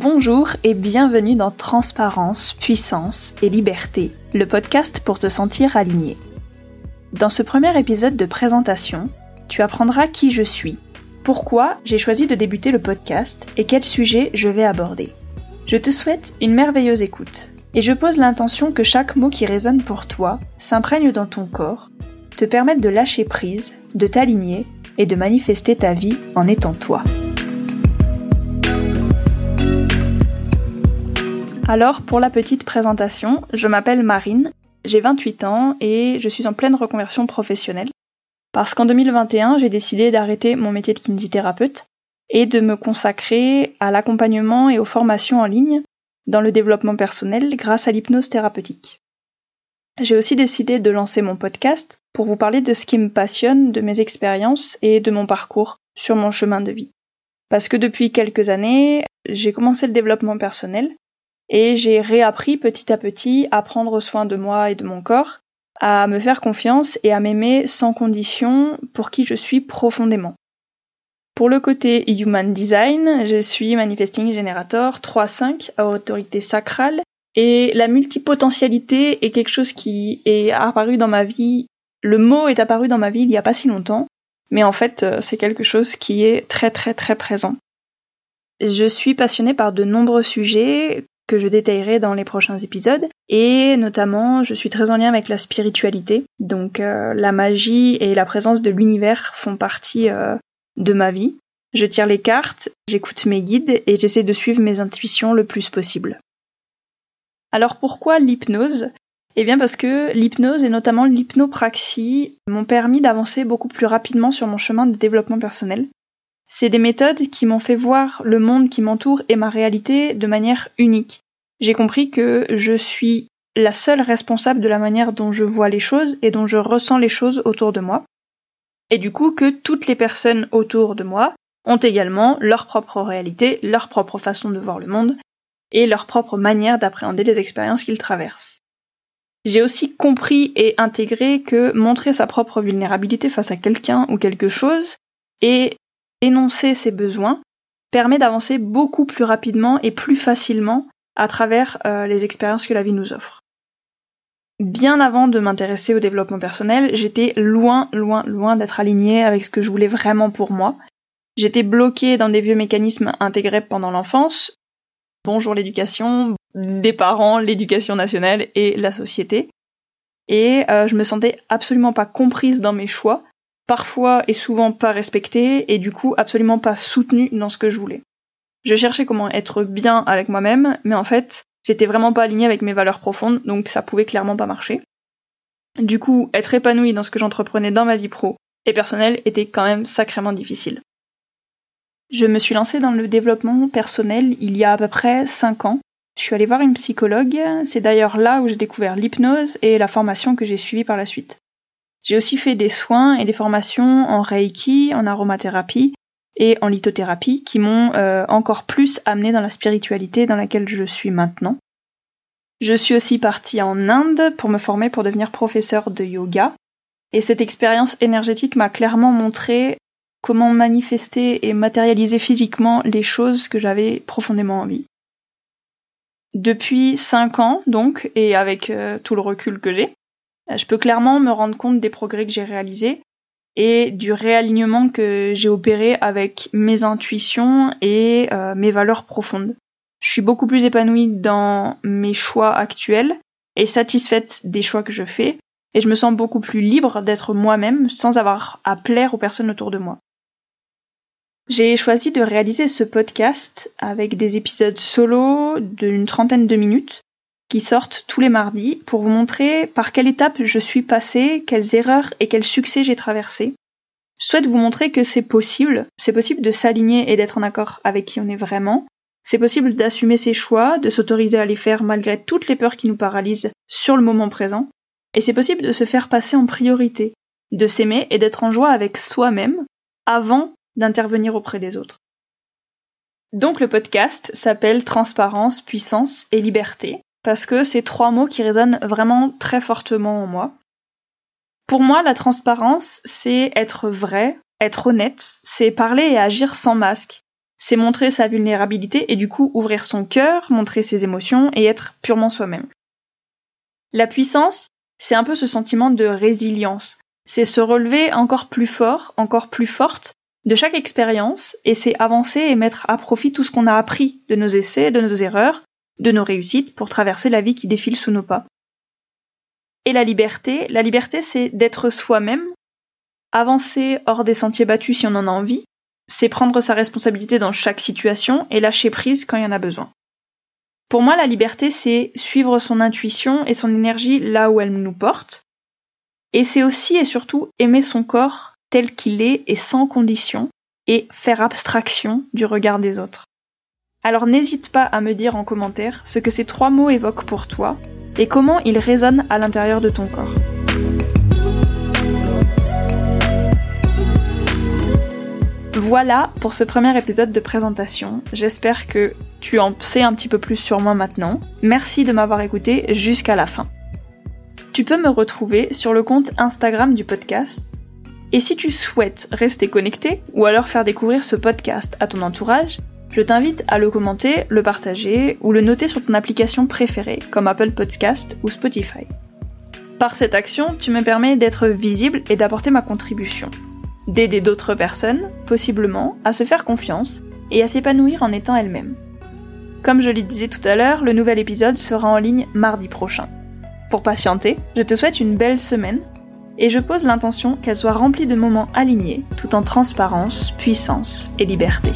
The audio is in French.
Bonjour et bienvenue dans Transparence, Puissance et Liberté, le podcast pour te sentir aligné. Dans ce premier épisode de présentation, tu apprendras qui je suis, pourquoi j'ai choisi de débuter le podcast et quel sujet je vais aborder. Je te souhaite une merveilleuse écoute et je pose l'intention que chaque mot qui résonne pour toi s'imprègne dans ton corps, te permette de lâcher prise, de t'aligner et de manifester ta vie en étant toi. Alors, pour la petite présentation, je m'appelle Marine, j'ai 28 ans et je suis en pleine reconversion professionnelle. Parce qu'en 2021, j'ai décidé d'arrêter mon métier de kinésithérapeute et de me consacrer à l'accompagnement et aux formations en ligne dans le développement personnel grâce à l'hypnose thérapeutique. J'ai aussi décidé de lancer mon podcast pour vous parler de ce qui me passionne, de mes expériences et de mon parcours sur mon chemin de vie. Parce que depuis quelques années, j'ai commencé le développement personnel et j'ai réappris petit à petit à prendre soin de moi et de mon corps, à me faire confiance et à m'aimer sans condition pour qui je suis profondément. Pour le côté Human Design, je suis Manifesting Generator 3-5 à autorité sacrale et la multipotentialité est quelque chose qui est apparu dans ma vie. Le mot est apparu dans ma vie il y a pas si longtemps, mais en fait euh, c'est quelque chose qui est très très très présent. Je suis passionnée par de nombreux sujets que je détaillerai dans les prochains épisodes. Et notamment, je suis très en lien avec la spiritualité. Donc euh, la magie et la présence de l'univers font partie euh, de ma vie. Je tire les cartes, j'écoute mes guides et j'essaie de suivre mes intuitions le plus possible. Alors pourquoi l'hypnose? Eh bien parce que l'hypnose et notamment l'hypnopraxie m'ont permis d'avancer beaucoup plus rapidement sur mon chemin de développement personnel. C'est des méthodes qui m'ont fait voir le monde qui m'entoure et ma réalité de manière unique. J'ai compris que je suis la seule responsable de la manière dont je vois les choses et dont je ressens les choses autour de moi. Et du coup que toutes les personnes autour de moi ont également leur propre réalité, leur propre façon de voir le monde et leur propre manière d'appréhender les expériences qu'ils traversent. J'ai aussi compris et intégré que montrer sa propre vulnérabilité face à quelqu'un ou quelque chose est énoncer ses besoins permet d'avancer beaucoup plus rapidement et plus facilement à travers euh, les expériences que la vie nous offre. Bien avant de m'intéresser au développement personnel, j'étais loin, loin, loin d'être alignée avec ce que je voulais vraiment pour moi. J'étais bloquée dans des vieux mécanismes intégrés pendant l'enfance. Bonjour l'éducation, des parents, l'éducation nationale et la société. Et euh, je me sentais absolument pas comprise dans mes choix parfois et souvent pas respectée et du coup absolument pas soutenue dans ce que je voulais. Je cherchais comment être bien avec moi-même, mais en fait, j'étais vraiment pas alignée avec mes valeurs profondes, donc ça pouvait clairement pas marcher. Du coup, être épanouie dans ce que j'entreprenais dans ma vie pro et personnelle était quand même sacrément difficile. Je me suis lancée dans le développement personnel il y a à peu près 5 ans. Je suis allée voir une psychologue, c'est d'ailleurs là où j'ai découvert l'hypnose et la formation que j'ai suivie par la suite. J'ai aussi fait des soins et des formations en Reiki, en aromathérapie et en lithothérapie qui m'ont euh, encore plus amené dans la spiritualité dans laquelle je suis maintenant. Je suis aussi partie en Inde pour me former pour devenir professeur de yoga. Et cette expérience énergétique m'a clairement montré comment manifester et matérialiser physiquement les choses que j'avais profondément envie. Depuis cinq ans, donc, et avec euh, tout le recul que j'ai, je peux clairement me rendre compte des progrès que j'ai réalisés et du réalignement que j'ai opéré avec mes intuitions et euh, mes valeurs profondes. Je suis beaucoup plus épanouie dans mes choix actuels et satisfaite des choix que je fais et je me sens beaucoup plus libre d'être moi-même sans avoir à plaire aux personnes autour de moi. J'ai choisi de réaliser ce podcast avec des épisodes solo d'une trentaine de minutes qui sortent tous les mardis pour vous montrer par quelle étape je suis passée, quelles erreurs et quels succès j'ai traversés. Je souhaite vous montrer que c'est possible, c'est possible de s'aligner et d'être en accord avec qui on est vraiment, c'est possible d'assumer ses choix, de s'autoriser à les faire malgré toutes les peurs qui nous paralysent sur le moment présent, et c'est possible de se faire passer en priorité, de s'aimer et d'être en joie avec soi-même avant d'intervenir auprès des autres. Donc le podcast s'appelle Transparence, puissance et liberté, parce que c'est trois mots qui résonnent vraiment très fortement en moi. Pour moi, la transparence, c'est être vrai, être honnête, c'est parler et agir sans masque. c'est montrer sa vulnérabilité et du coup ouvrir son cœur, montrer ses émotions et être purement soi-même. La puissance, c'est un peu ce sentiment de résilience. C'est se relever encore plus fort, encore plus forte de chaque expérience et c'est avancer et mettre à profit tout ce qu'on a appris de nos essais, de nos erreurs, de nos réussites pour traverser la vie qui défile sous nos pas. Et la liberté, la liberté c'est d'être soi-même, avancer hors des sentiers battus si on en a envie, c'est prendre sa responsabilité dans chaque situation et lâcher prise quand il y en a besoin. Pour moi, la liberté, c'est suivre son intuition et son énergie là où elle nous porte. Et c'est aussi et surtout aimer son corps tel qu'il est et sans condition, et faire abstraction du regard des autres. Alors n'hésite pas à me dire en commentaire ce que ces trois mots évoquent pour toi et comment ils résonnent à l'intérieur de ton corps. Voilà pour ce premier épisode de présentation. J'espère que tu en sais un petit peu plus sur moi maintenant. Merci de m'avoir écouté jusqu'à la fin. Tu peux me retrouver sur le compte Instagram du podcast. Et si tu souhaites rester connecté ou alors faire découvrir ce podcast à ton entourage, je t'invite à le commenter, le partager ou le noter sur ton application préférée comme Apple Podcast ou Spotify. Par cette action, tu me permets d'être visible et d'apporter ma contribution d'aider d'autres personnes, possiblement, à se faire confiance et à s'épanouir en étant elles-mêmes. Comme je le disais tout à l'heure, le nouvel épisode sera en ligne mardi prochain. Pour patienter, je te souhaite une belle semaine et je pose l'intention qu'elle soit remplie de moments alignés tout en transparence, puissance et liberté.